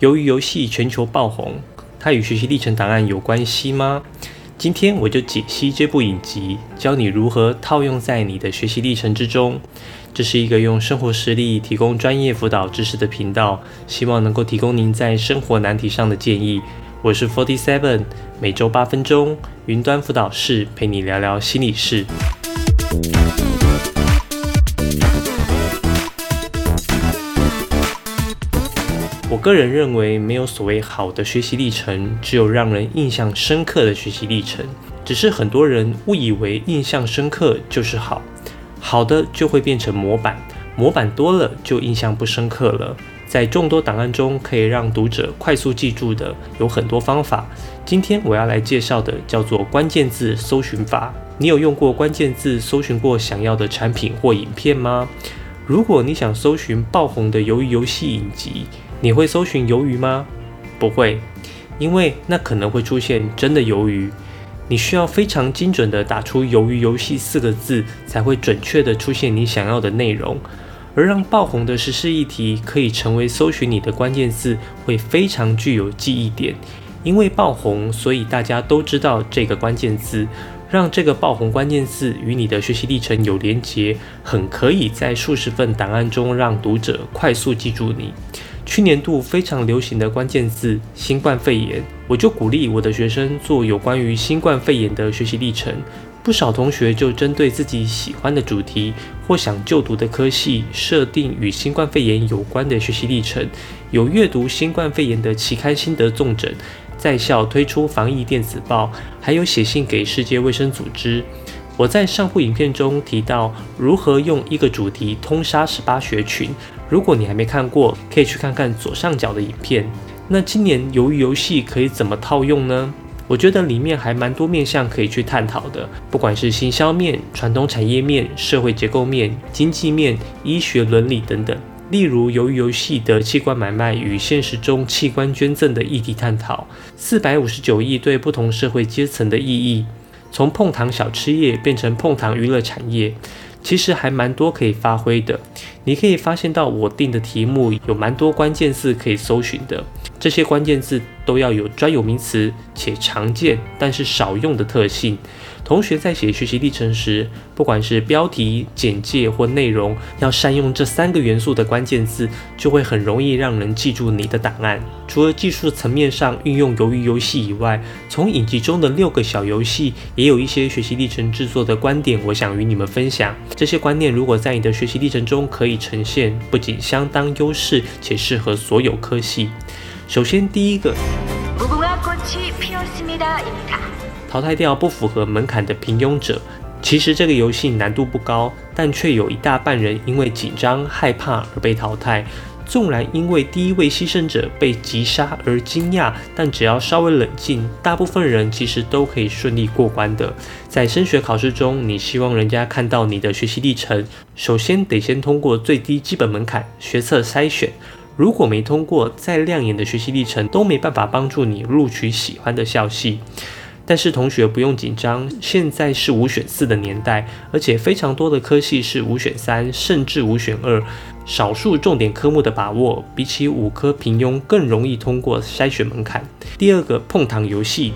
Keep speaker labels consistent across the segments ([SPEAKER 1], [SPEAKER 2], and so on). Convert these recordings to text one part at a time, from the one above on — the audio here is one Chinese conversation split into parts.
[SPEAKER 1] 由于游戏全球爆红，它与学习历程档案有关系吗？今天我就解析这部影集，教你如何套用在你的学习历程之中。这是一个用生活实例提供专业辅导知识的频道，希望能够提供您在生活难题上的建议。我是 Forty Seven，每周八分钟云端辅导室陪你聊聊心理事。我个人认为，没有所谓好的学习历程，只有让人印象深刻的学习历程。只是很多人误以为印象深刻就是好，好的就会变成模板，模板多了就印象不深刻了。在众多档案中，可以让读者快速记住的有很多方法。今天我要来介绍的叫做关键字搜寻法。你有用过关键字搜寻过想要的产品或影片吗？如果你想搜寻爆红的鱿鱼游戏影集，你会搜寻鱿鱼吗？不会，因为那可能会出现真的鱿鱼。你需要非常精准地打出“鱿鱼游戏”四个字，才会准确地出现你想要的内容。而让爆红的时事议题可以成为搜寻你的关键字，会非常具有记忆点。因为爆红，所以大家都知道这个关键字。让这个爆红关键字与你的学习历程有连结，很可以在数十份档案中让读者快速记住你。去年度非常流行的关键字“新冠肺炎”，我就鼓励我的学生做有关于新冠肺炎的学习历程。不少同学就针对自己喜欢的主题或想就读的科系，设定与新冠肺炎有关的学习历程，有阅读新冠肺炎的期刊心得纵诊，在校推出防疫电子报，还有写信给世界卫生组织。我在上部影片中提到如何用一个主题通杀十八学群。如果你还没看过，可以去看看左上角的影片。那今年鱿鱼游戏可以怎么套用呢？我觉得里面还蛮多面向可以去探讨的，不管是行销面、传统产业面、社会结构面、经济面、医学伦理等等。例如由于游戏的器官买卖与现实中器官捐赠的议题探讨，四百五十九亿对不同社会阶层的意义。从碰糖小吃业变成碰糖娱乐产业，其实还蛮多可以发挥的。你可以发现到我定的题目有蛮多关键字可以搜寻的，这些关键字都要有专有名词且常见但是少用的特性。同学在写学习历程时，不管是标题、简介或内容，要善用这三个元素的关键字，就会很容易让人记住你的档案。除了技术层面上运用鱿鱼游戏以外，从影集中的六个小游戏，也有一些学习历程制作的观点，我想与你们分享。这些观念如果在你的学习历程中可以呈现，不仅相当优势，且适合所有科系。首先，第一个。淘汰掉不符合门槛的平庸者。其实这个游戏难度不高，但却有一大半人因为紧张害怕而被淘汰。纵然因为第一位牺牲者被击杀而惊讶，但只要稍微冷静，大部分人其实都可以顺利过关的。在升学考试中，你希望人家看到你的学习历程，首先得先通过最低基本门槛学测筛选。如果没通过，再亮眼的学习历程都没办法帮助你录取喜欢的校系。但是同学不用紧张，现在是五选四的年代，而且非常多的科系是五选三，甚至五选二。少数重点科目的把握，比起五科平庸更容易通过筛选门槛。第二个碰糖游戏，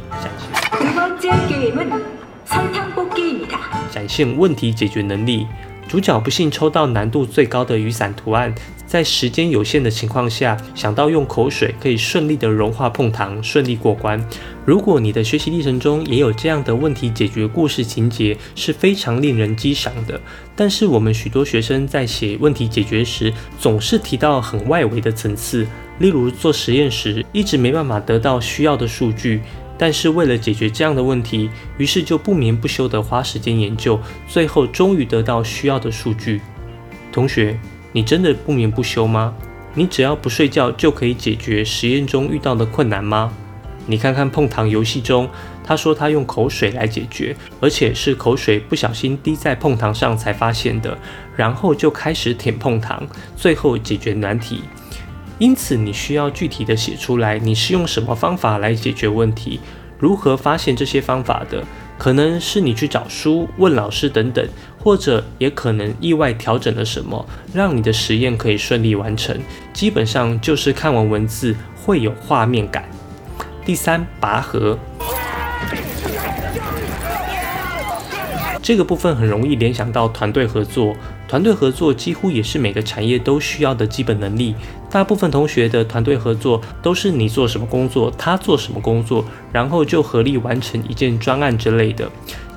[SPEAKER 1] 展现问题解决能力。主角不幸抽到难度最高的雨伞图案，在时间有限的情况下，想到用口水可以顺利的融化碰糖，顺利过关。如果你的学习历程中也有这样的问题解决故事情节，是非常令人激赏的。但是我们许多学生在写问题解决时，总是提到很外围的层次，例如做实验时一直没办法得到需要的数据。但是为了解决这样的问题，于是就不眠不休地花时间研究，最后终于得到需要的数据。同学，你真的不眠不休吗？你只要不睡觉就可以解决实验中遇到的困难吗？你看看碰糖游戏中，他说他用口水来解决，而且是口水不小心滴在碰糖上才发现的，然后就开始舔碰糖，最后解决难题。因此，你需要具体的写出来，你是用什么方法来解决问题？如何发现这些方法的？可能是你去找书、问老师等等，或者也可能意外调整了什么，让你的实验可以顺利完成。基本上就是看完文字会有画面感。第三，拔河。这个部分很容易联想到团队合作，团队合作几乎也是每个产业都需要的基本能力。大部分同学的团队合作都是你做什么工作，他做什么工作，然后就合力完成一件专案之类的。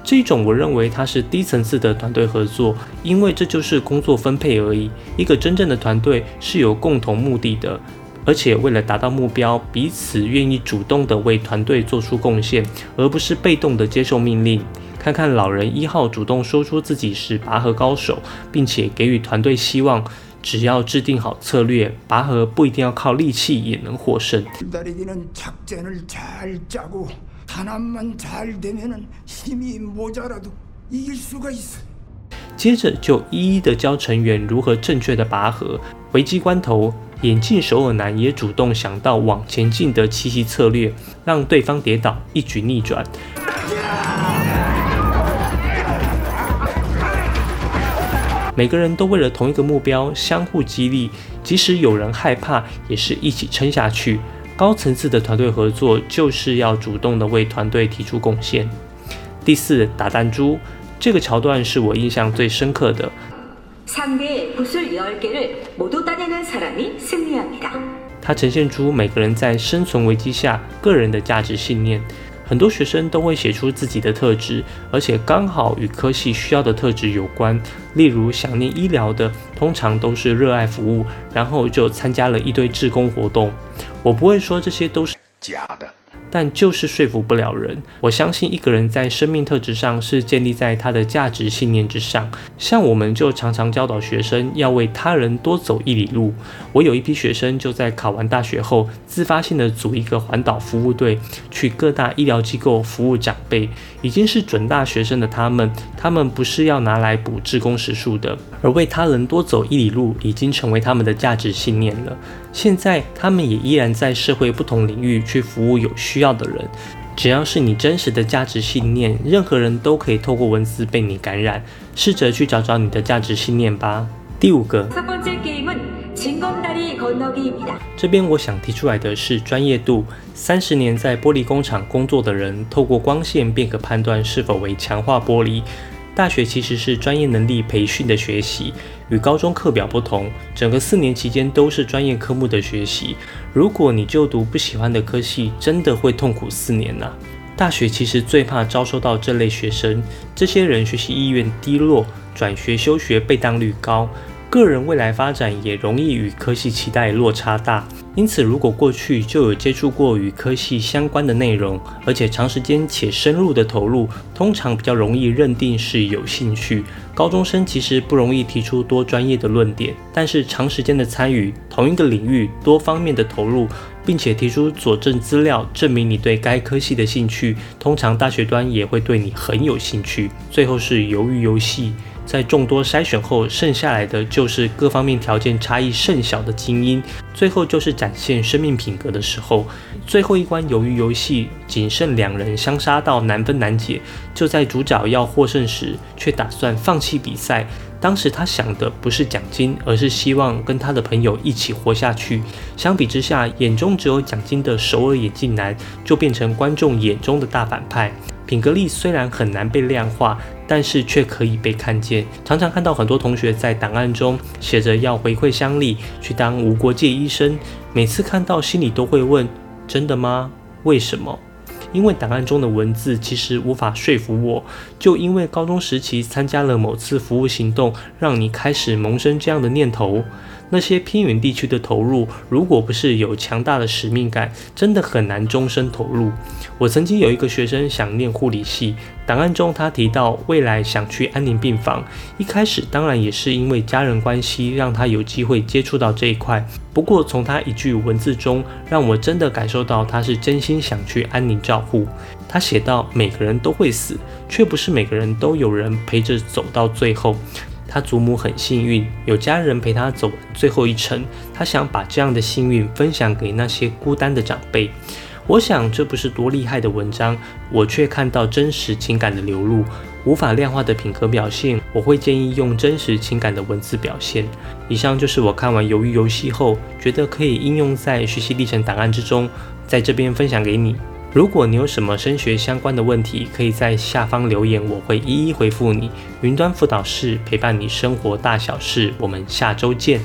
[SPEAKER 1] 这种我认为它是低层次的团队合作，因为这就是工作分配而已。一个真正的团队是有共同目的的，而且为了达到目标，彼此愿意主动的为团队做出贡献，而不是被动的接受命令。看看老人一号主动说出自己是拔河高手，并且给予团队希望，只要制定好策略，拔河不一定要靠力气也能获胜。接着就一一的教成员如何正确的拔河。危机关头，眼镜首尔男也主动想到往前进的奇袭策略，让对方跌倒，一举逆转。每个人都为了同一个目标相互激励，即使有人害怕，也是一起撑下去。高层次的团队合作就是要主动的为团队提出贡献。第四，打弹珠这个桥段是我印象最深刻的。它呈现出每个人在生存危机下个人的价值信念。很多学生都会写出自己的特质，而且刚好与科系需要的特质有关。例如，想念医疗的，通常都是热爱服务，然后就参加了一堆志工活动。我不会说这些都是假的。但就是说服不了人。我相信一个人在生命特质上是建立在他的价值信念之上。像我们就常常教导学生要为他人多走一里路。我有一批学生就在考完大学后，自发性的组一个环岛服务队，去各大医疗机构服务长辈。已经是准大学生的他们，他们不是要拿来补志工时数的，而为他人多走一里路，已经成为他们的价值信念了。现在他们也依然在社会不同领域去服务有需要。的人，只要是你真实的价值信念，任何人都可以透过文字被你感染。试着去找找你的价值信念吧。第五个，这边我想提出来的是专业度。三十年在玻璃工厂工作的人，透过光线便可判断是否为强化玻璃。大学其实是专业能力培训的学习，与高中课表不同，整个四年期间都是专业科目的学习。如果你就读不喜欢的科系，真的会痛苦四年呐。大学其实最怕招收到这类学生，这些人学习意愿低落，转学休学被当率高。个人未来发展也容易与科系期待落差大，因此如果过去就有接触过与科系相关的内容，而且长时间且深入的投入，通常比较容易认定是有兴趣。高中生其实不容易提出多专业的论点，但是长时间的参与同一个领域多方面的投入，并且提出佐证资料证明你对该科系的兴趣，通常大学端也会对你很有兴趣。最后是鱿鱼游戏。在众多筛选后，剩下来的就是各方面条件差异甚小的精英。最后就是展现生命品格的时候。最后一关由于游戏仅剩两人相杀到难分难解，就在主角要获胜时，却打算放弃比赛。当时他想的不是奖金，而是希望跟他的朋友一起活下去。相比之下，眼中只有奖金的首尔眼镜男，就变成观众眼中的大反派。品格力虽然很难被量化，但是却可以被看见。常常看到很多同学在档案中写着要回馈乡里，去当无国界医生。每次看到，心里都会问：真的吗？为什么？因为档案中的文字其实无法说服我。就因为高中时期参加了某次服务行动，让你开始萌生这样的念头。那些偏远地区的投入，如果不是有强大的使命感，真的很难终身投入。我曾经有一个学生想念护理系，档案中他提到未来想去安宁病房。一开始当然也是因为家人关系让他有机会接触到这一块。不过从他一句文字中，让我真的感受到他是真心想去安宁照护。他写道：“每个人都会死，却不是每个人都有人陪着走到最后。”他祖母很幸运，有家人陪他走完最后一程。他想把这样的幸运分享给那些孤单的长辈。我想这不是多厉害的文章，我却看到真实情感的流露，无法量化的品格表现，我会建议用真实情感的文字表现。以上就是我看完《鱿鱼游戏》后觉得可以应用在学习历程档案之中，在这边分享给你。如果你有什么升学相关的问题，可以在下方留言，我会一一回复你。云端辅导室陪伴你生活大小事，我们下周见。